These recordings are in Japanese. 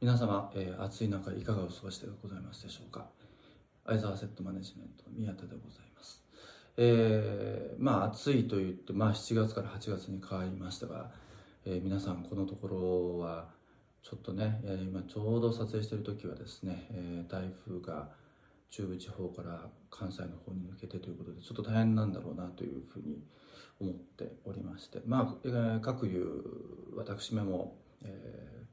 皆様、えー、暑い中いかがお過ごしでございますでしょうか？相沢セットマネジメント宮田でございます。えー、まあ暑いと言って、まあ、7月から8月に変わりましたが、えー、皆さんこのところはちょっとね、えー、今ちょうど撮影している時はですね、えー、台風が中部地方から関西の方に抜けてということでちょっと大変なんだろうなというふうに思っておりましてまあ、えー、各有私めも、えー、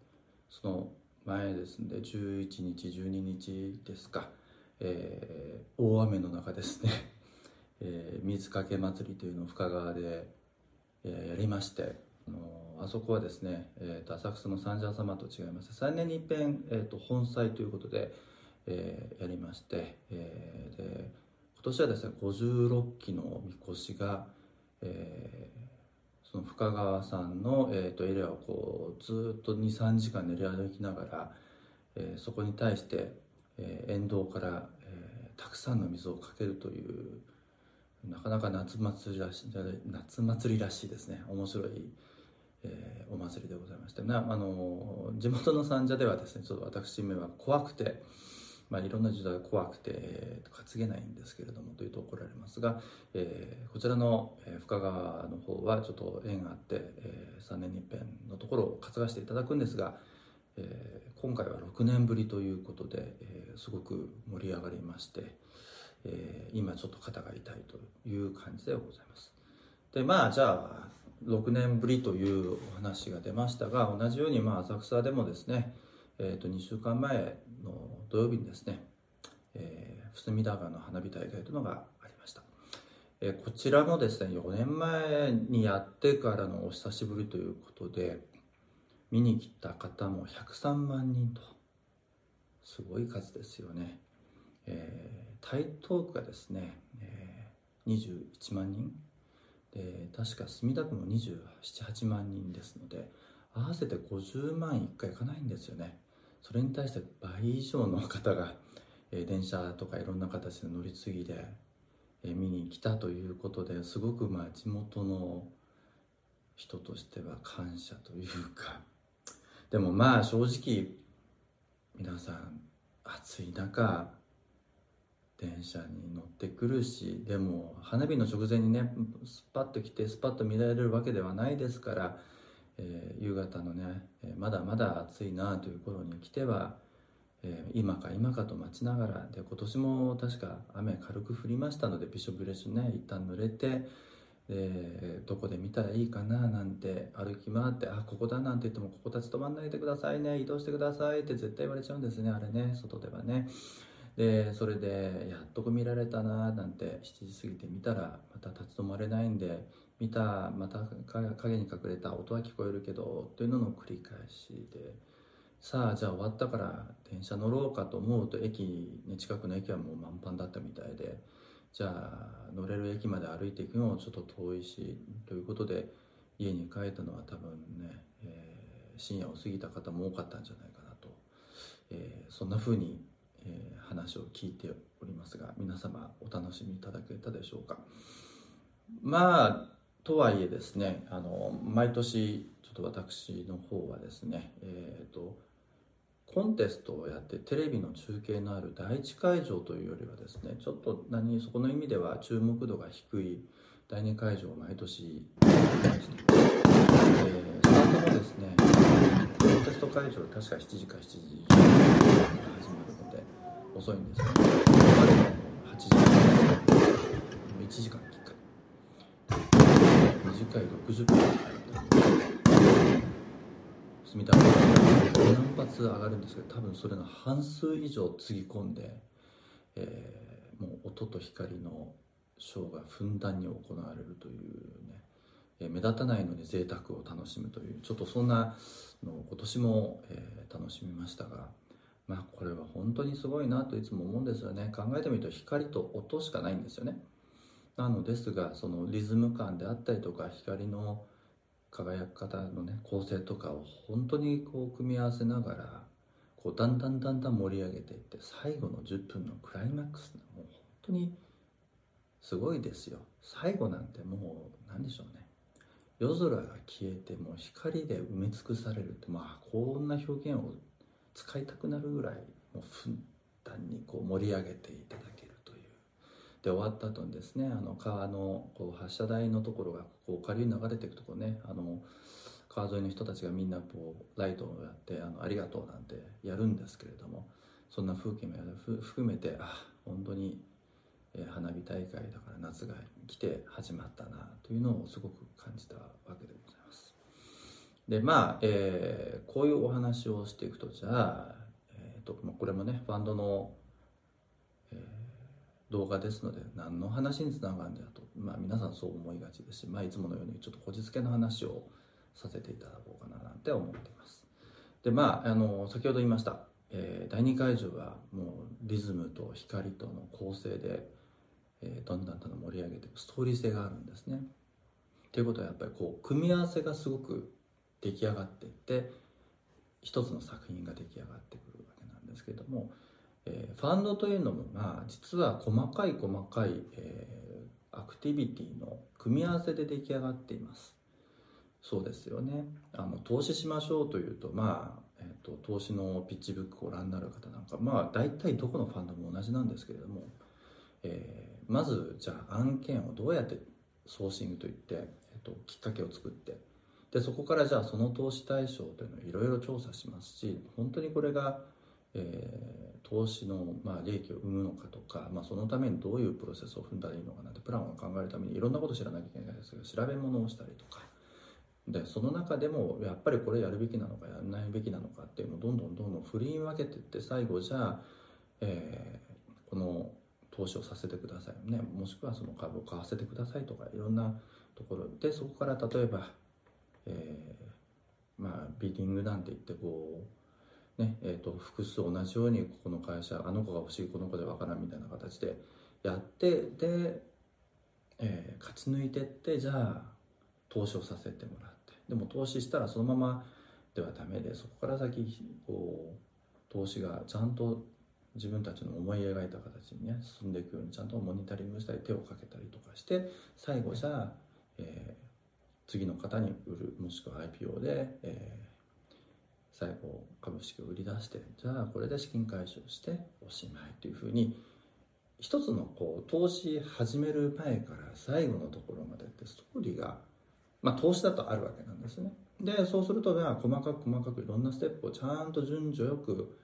その前ですんで11日12日ですか、えー、大雨の中ですね、えー、水かけ祭りというのを深川で、えー、やりましてあのあそこはですね、えーと、浅草の三社様と違いまして3年に一遍、えーと、本祭ということで、えー、やりまして、えー、で今年はですね56基のみこしが、えー、その深川さんの、えーと、エリアをこうずっと23時間練り歩きながら、えー、そこに対して、えー、沿道から、えー、たくさんの水をかけるというなかなか夏祭りらしい夏祭りらしいですね。面白い、えー、お祭りでございまして。なあの地元の三社ではですねちょっと私めは怖くてまあ、いろんな時代怖くて担げないんですけれどもというと怒られますが、えー、こちらの深川の方はちょっと縁があって、えー、3年に一遍のところを担がしていただくんですが、えー、今回は6年ぶりということで、えー、すごく盛り上がりまして、えー、今ちょっと肩が痛いという感じでございます。でまあじゃあ6年ぶりというお話が出ましたが同じようにまあ浅草でもですねえー、と2週間前の土曜日にですね、えー、隅田川の花火大会というのがありました、えー、こちらもですね4年前にやってからのお久しぶりということで見に来た方も103万人とすごい数ですよね、えー、台東区がですね、えー、21万人。で確か墨田区も278万人ですので合わせて50万1回いかないんですよね。それに対して倍以上の方が、え電車とかいろんな形で乗り継ぎで、え見に来たということですごくまあ地元の人としては感謝というか。でもまあ正直皆さん暑い中電車に乗ってくるしでも花火の直前にねスパッと来てスパッと見られるわけではないですからえー、夕方のね、え、まだまだ暑いなという頃に来ては、えー、今か今かと待ちながらで今年も確か雨軽く降りましたのでびしょ濡れしね一旦濡れてでどこで見たらいいかななんて歩き回ってあここだなんて言ってもここ立ち止まんないでくださいね移動してくださいって絶対言われちゃうんですねあれね外ではね。でそれでやっとこ見られたななんて7時過ぎて見たらまた立ち止まれないんで見たまた影に隠れた音は聞こえるけどというのの繰り返しで。さあじゃあ終わったから電車乗ろうかと思うと駅、ね、近くの駅はもう満帆だったみたいで。じゃあ乗れる駅まで歩いていくのもちょっと遠いしということで家に帰ったのは多分ね、えー、深夜を過ぎた方も多かったんじゃないかなと、えー、そんな風に、えー、話を聞いておりますが皆様お楽しみいただけたでしょうか。まあとはいえですねあの毎年ちょっと私の方はですねえっ、ー、とコンテストをやってテレビの中継のある第一会場というよりはですねちょっと何そこの意味では注目度が低い第二会場を毎年やってまして、えー、スタートもですねコンテスト会場確か7時か7時から始まるので遅いんですけど、ね、8時間1時間きっかけ。回60分隅田川何発上がる。んですけど多分それの半数以上つぎ込んで、えー、もう音と光のショーがふんだんに行われる。というね、えー、目立たないのに贅沢を楽しむというちょっとそんなの今年も、えー、楽しみましたがまあこれは本当にすごいなといつも思うんですよね考えてみる。と光と音しかないんですよねなのですがそのリズム感であったりとか光の輝き方のね構成とかを本当にこう組み合わせながらこうだんだんだんだん盛り上げていって最後の10分のクライマックスもう本当にすごいですよ。最後なんてもう何でしょうね。夜空が消えてもう光で埋め尽くされるってまあこんな表現を使いたくなるぐらいもうふんだんにこう盛り上げていただける。で終わった後にですねあの川のこう発射台のところがこう下流に流れていくところねあの川沿いの人たちがみんなこうライトをやってあのありがとうなんてやるんですけれどもそんな風景も含めてあ本当に花火大会だから夏が来て始まったなというのをすごく感じたわけでございます。でまあ、えー、こういうお話をしていくとじゃあ、えーと、これもねバンドの、動画ですので何の話につながるんだと、まあ、皆さんそう思いがちですし、まあ、いつものようにちょっとこじつけの話をさせていただこうかななんて思っています。でまああの先ほど言いました。えー、第2会場はもうリズムと光との構成でえー、どんどんどんどん盛り上げていくストーリー性があるんですね。ということはやっぱりこう組み合わせがすごく出来上がっていって一つの作品が出来上がってくるわけなんですけれども、ファンドというのもまあ実は細かい細かい、えー、アクティビティの組み合わせで出来上がっています。そうですよね。あの投資しましょうというとまあえーと、投資のピッチブックをご覧になる方なんかまあ大体どこのファンドも同じなんですけれどもえー、まずじゃあ案件をどうやってソーシングといって、えっと、きっかけを作ってでそこからじゃあその投資対象というのをいろいろ調査しますし本当にこれが、えー、投資の、まあ、利益を生むのかとか、まあ、そのためにどういうプロセスを踏んだらいいのかなってプランを考えるためにいろんなこと知らなきゃいけない。ですけど調べ物をしたりとか。でその中でもやっぱりこれやるべきなのかやらないべきなのかっていうのをどんどんどんどん振り分けていって最後じゃあ、えー、この投資をさせてくださいね。もしくはその株を買わせてくださいとかいろんなところ。でそこから例えば、えー、まあビーディングなんて言ってこうねえーと、複数同じようにここの会社あの子が欲しいこの子でわからんみたいな形でやってで、えー、勝ち抜いてってじゃあ投資をさせてもらって。でも投資したらそのままではダメでそこから先こう投資がちゃんと自分たちの思い描いた形にね進んでいくようにちゃんとモニタリングしたり手をかけたりとかして最後じゃあ、えー、次の方に売るもしくは IPO で、えー、最後株式を売り出してじゃあこれで資金回収しておしまいというふうに一つのこう投資始める前から最後のところまでってストーリーが、まあ、投資だとあるわけなんですね。でそうすると細かく細かくいろんなステップをちゃんと順序よく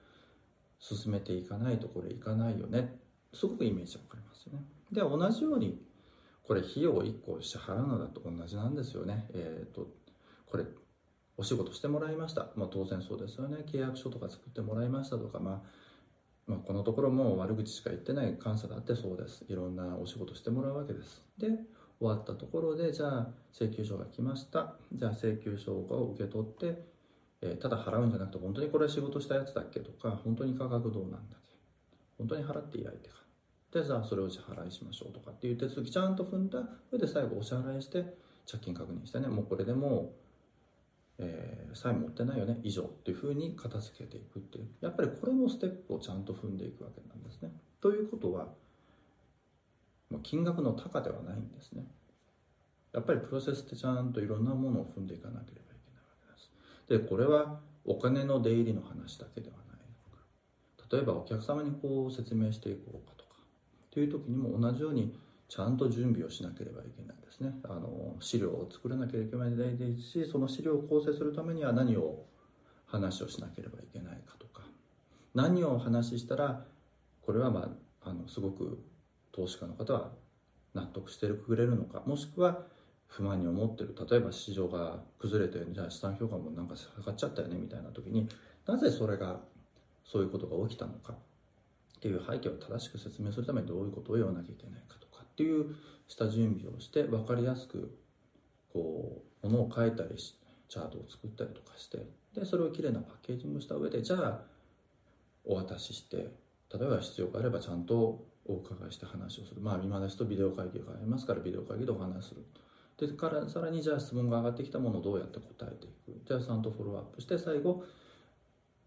進めていかないとこれいかないよね。すごくイメージわかりますよね。で同じようにこれ費用を1個支払うのだと同じなんですよね。えっ、ー、とこれお仕事してもらいました、まあ、当然そうですよね。契約書とか作ってもらいましたとか、まあ、まあ、このところも悪口しか言ってない感謝だってそうです。いろんなお仕事してもらうわけです。で終わったところでじゃあ請求書が来ました。じゃあ請求書を受け取ってえ、ただ払うんじゃなくて本当にこれ仕事したやつだっけとか本当に価格どうなんだっけ本当に払っていい相手か。でじゃあそれを支払いしましょうとかっていう手続きちゃんと踏んだ上で最後お支払いして借金確認してね。もうこれでも、えー、債務持ってないよね以上っていうふうに片付けていくっていう。やっぱりこれもステップをちゃんと踏んでいくわけなんですね。ということは金額の高ではないんですね。やっぱりプロセスってちゃんといろんなものを踏んでいかなければいけないわけでこれはお金の出入りの話だけではない例えばお客様にこう説明していこうかとか。という時にも同じようにちゃんと準備をしなければいけない。ですね。あの資料を作らなければいけないですしその資料を構成するためには何を話をしなければいけないかとか。何をお話ししたらこれはまああのすごく投資家の方は納得してくれるのか。もしくは不満に思ってる。例えば市場が崩れてじゃあ資産評価もなんか下がっちゃったよねみたいな時になぜそれがそういうことが起きたのか。っていう背景を正しく説明するためにどういうことを言わなきゃいけないかと。っていう下準備をして分かりやすくこうものを書いたりしチャートを作ったりとかしてでそれをきれいなパッケージングした上でじゃあお渡しして例えば必要があればちゃんとお伺いして話をする。まあ今ですとビデオ会議がありますからビデオ会議でお話する。でからさらにじゃあ質問が上がってきたものをどうやって答えていく。じゃあちゃんとフォローアップして最後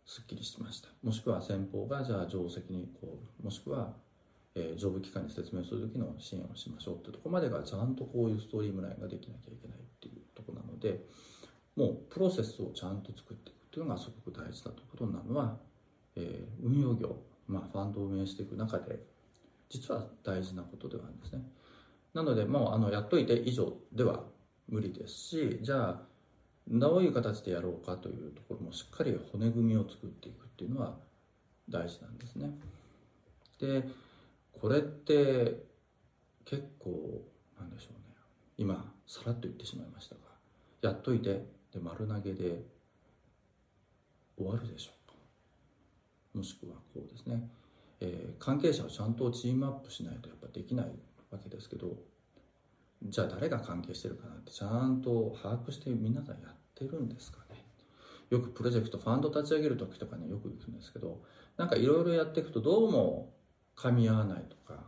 すっきりしました。もしくは先方がじゃあ定石にこうもしくは、えー、上部機関に説明する時の支援をしましょうってとこまでがちゃんとこういうストーリームラインができなきゃいけないっていうとこなのでもうプロセスをちゃんと作っていくっていうのがすごく大事だということになるのはえー、運用業、まあ、ファンドを運営していく中で実は大事なことではあるんですね。なのでもうあのやっといて以上では無理です。しじゃあどういう形でやろうかというところもしっかり骨組みを作っていくっていうのは大事なんですね。でこれって結構なんでしょうね。今さらっと言ってしまいましたがやっといてで丸投げで終わるでしょうか。もしくはこうですね、えー、関係者をちゃんとチームアップしないとやっぱできないわけですけどじゃあ誰が関係してるかなってちゃんと把握して皆さんやってるんですかね。よくプロジェクトファンド立ち上げる時とかねよく行くんですけどなんかいろいろやっていくとどうも噛み合わないとか。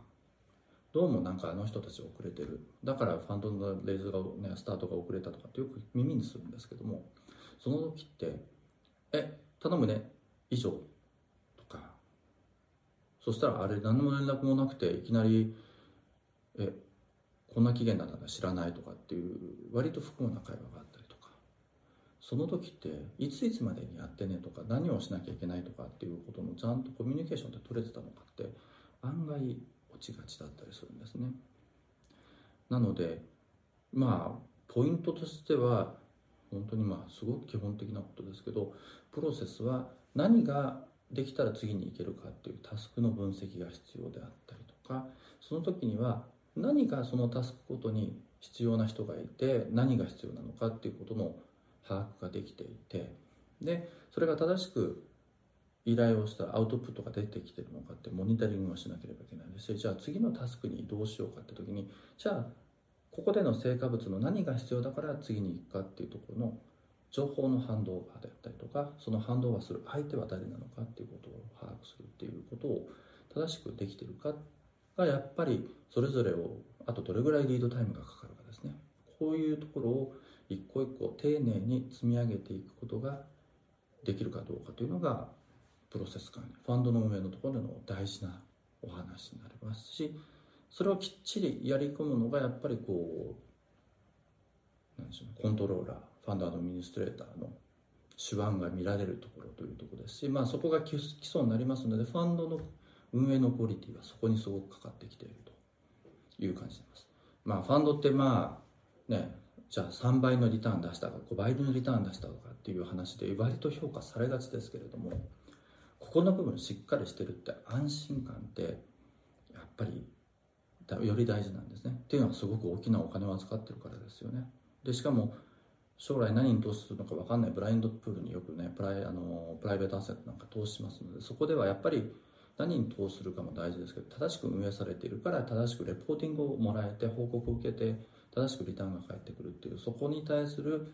どうもなんかあの人たち遅れてる。だからファンドのレイズが、ね、スタートが遅れたとかってよく耳にするんですけども。その時って「え頼むね。以上」とか。そしたらあれ何も連絡もなくていきなり「えこんな期限なんだ知らない」とかっていう割と不幸な会話があったりとか。その時っていついつまでにやってねとか何をしなきゃいけないとかっていうことのちゃんとコミュニケーションって取れてたのかって案外落ちがちだったりするんですね。なのでまあポイントとしては本当にまあすごく基本的なことですけどプロセスは何ができたら次に行けるかっていうタスクの分析が必要であったりとかその時には何かそのタスクごとに必要な人がいて何が必要なのかっていうことの把握ができていてでそれが正しく依頼をしたアウトプットが出てきてるのかってモニタリングをしなければいけないですしじゃあ次のタスクに移動しようかって時にじゃあここでの成果物の何が必要だから次に行くかっていうところの情報のハンドオーバーであったりとかそのハンドオーバーする相手は誰なのかっていうことを把握するっていうことを正しくできてるかがやっぱりそれぞれをあとどれぐらいリードタイムがかかるかですね。こういうところを一個一個丁寧に積み上げていくことができるかどうかというのがプロセス管理ファンドの運営のところでの大事なお話になりますしそれをきっちりやり込むのがやっぱりこうなんでしょうコントローラーファンドアドミニストレーターの手腕が見られるところというところですし、まあ、そこが基礎になりますのでファンドの運営のクオリティはそこにすごくかかってきているという感じです。まあ、ファンドってまあねじゃあ3倍のリターン出したか5倍のリターン出したかっていう話で割と評価されがちですけれどもここの部分しっかりしてるって安心感ってやっぱりより大事なんですね。っていうのはすごく大きなお金を扱ってるからですよね。でしかも将来何に投資するのか分かんないブラインドプールによくねプライあのプライベートアセットなんか投資しますのでそこではやっぱり何に投資するかも大事ですけど正しく運営されているから正しくレポーティングをもらえて報告を受けて正しくリターンが返ってくるっていうそこに対する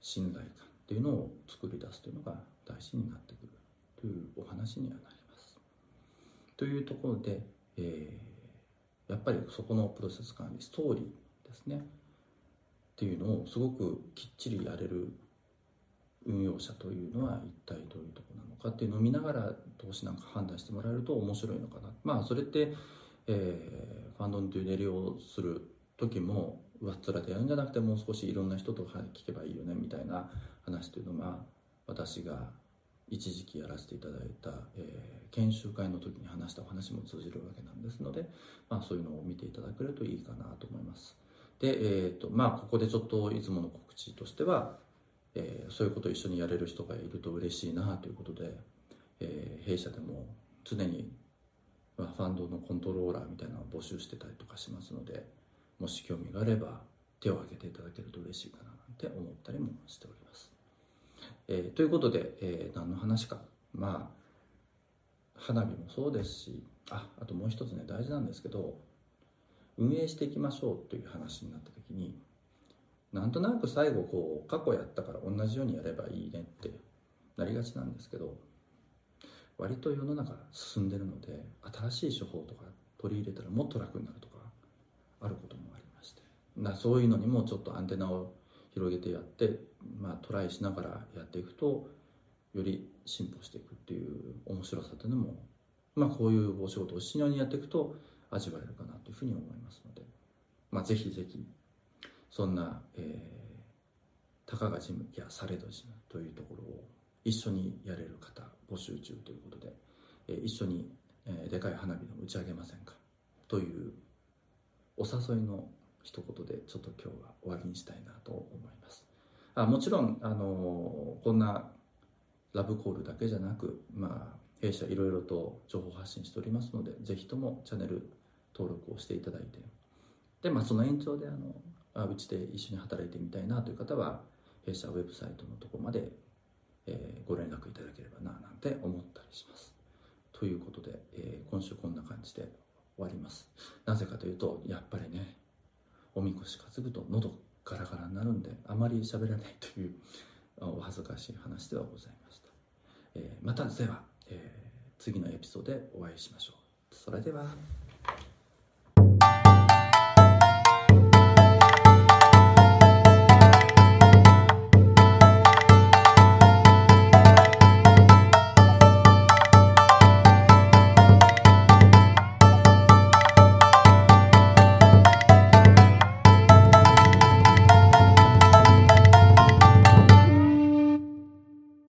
信頼感っていうのを作り出すというのが大事になってくる。というお話にはなります。というところで、えー、やっぱりそこのプロセス管理ストーリーですね。っていうのをすごくきっちりやれる運用者というのは一体どういうとこなのかっていうのを見ながら投資なんか判断してもらえると面白いのかな。まあそれって、えー、ファンドのデュネリをする時も上っ面でやるんじゃなくてもう少しいろんな人と聞けばいいよねみたいな話というのは私が一時期やらせていただいた、えー、研修会の時に話したお話も通じるわけなんですので、まあ、そういうのを見ていただけるといいかなと思います。で、えーとまあ、ここでちょっといつもの告知としては、えー、そういうことを一緒にやれる人がいると嬉しいなということで、えー、弊社でも常に、まあ、ファンドのコントローラーみたいなのを募集してたりとかしますのでもし興味があれば手を挙げていただけると嬉しいかななんて思ったりもしております。えー、ということで、えー、何の話か。まあ花火もそうですしああともう一つね大事なんですけど運営していきましょうという話になった時になんとなく最後こう過去やったから同じようにやればいいねってなりがちなんですけど割と世の中進んでるので新しい手法とか取り入れたらもっと楽になるとかあることもありまして。そういうのにもちょっとアンテナを広げてやって、まあ、トライしながらやっていくとより進歩していくっていう面白さというのも、まあ、こういうお仕事を一緒にやっていくと味わえるかなというふうに思いますので、まあ、ぜひぜひそんな、えー、たかがジムいやされどジムというところを一緒にやれる方募集中ということで、えー一緒に、えーでかい花火の打ち上げませんか？というお誘いの一言でちょっと今日は終わりにしたいなと思います。あもちろん、あのこんなラブコールだけじゃなく、まあ、弊社いろいろと情報発信しておりますのでぜひともチャンネル登録をしていただいてで、まあ、その延長であのあうちで一緒に働いてみたいなという方は弊社ウェブサイトのとこまで、えーご連絡いただければななんて思ったりします。ということで、えー今週こんな感じで終わります。なぜかというとやっぱりねおみこし担ぐと喉ガラガラになるんであまり喋らないというお恥ずかしい話ではございました、えーまたでは、えー次のエピソードでお会いしましょう。それでは。